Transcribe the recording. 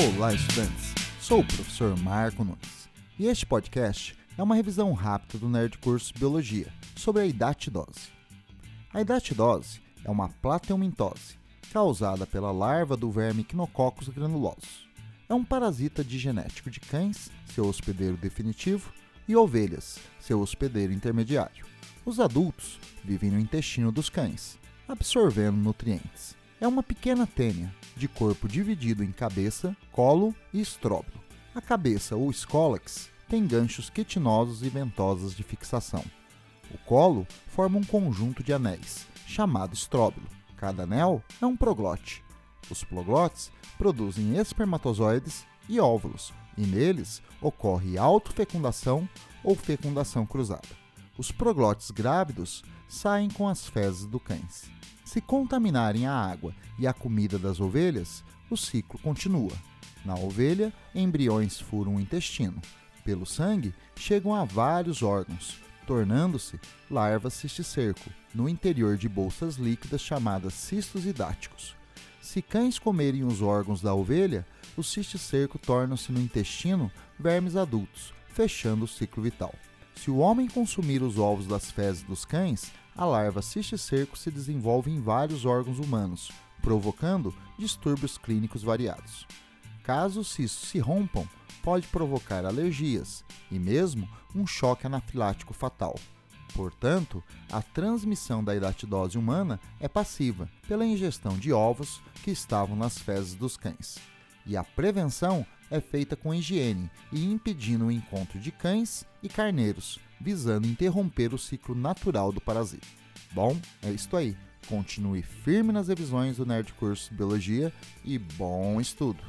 Olá, estudantes! Sou o professor Marco Nunes e este podcast é uma revisão rápida do Nerd Curso Biologia sobre a hidatidose. A hidatidose é uma plateumintose causada pela larva do verme Quinococcus granulosus. É um parasita digenético de cães, seu hospedeiro definitivo, e ovelhas, seu hospedeiro intermediário. Os adultos vivem no intestino dos cães, absorvendo nutrientes. É uma pequena tênia, de corpo dividido em cabeça, colo e estróbilo. A cabeça, ou escólax, tem ganchos quitinosos e ventosas de fixação. O colo forma um conjunto de anéis, chamado estróbilo. Cada anel é um proglote. Os proglotes produzem espermatozoides e óvulos, e neles ocorre autofecundação ou fecundação cruzada. Os proglotes grávidos saem com as fezes do cães. Se contaminarem a água e a comida das ovelhas, o ciclo continua. Na ovelha, embriões furam o intestino. Pelo sangue, chegam a vários órgãos, tornando-se larvas cisticerco, no interior de bolsas líquidas chamadas cistos hidáticos. Se cães comerem os órgãos da ovelha, o cisticerco torna-se no intestino vermes adultos, fechando o ciclo vital. Se o homem consumir os ovos das fezes dos cães, a larva cisticerco se desenvolve em vários órgãos humanos, provocando distúrbios clínicos variados. Caso os cistos se rompam, pode provocar alergias e mesmo um choque anafilático fatal. Portanto, a transmissão da hidatidose humana é passiva pela ingestão de ovos que estavam nas fezes dos cães. E a prevenção é feita com higiene e impedindo o encontro de cães e carneiros, visando interromper o ciclo natural do parasita. Bom, é isto aí. Continue firme nas revisões do Nerd Curso Biologia e bom estudo!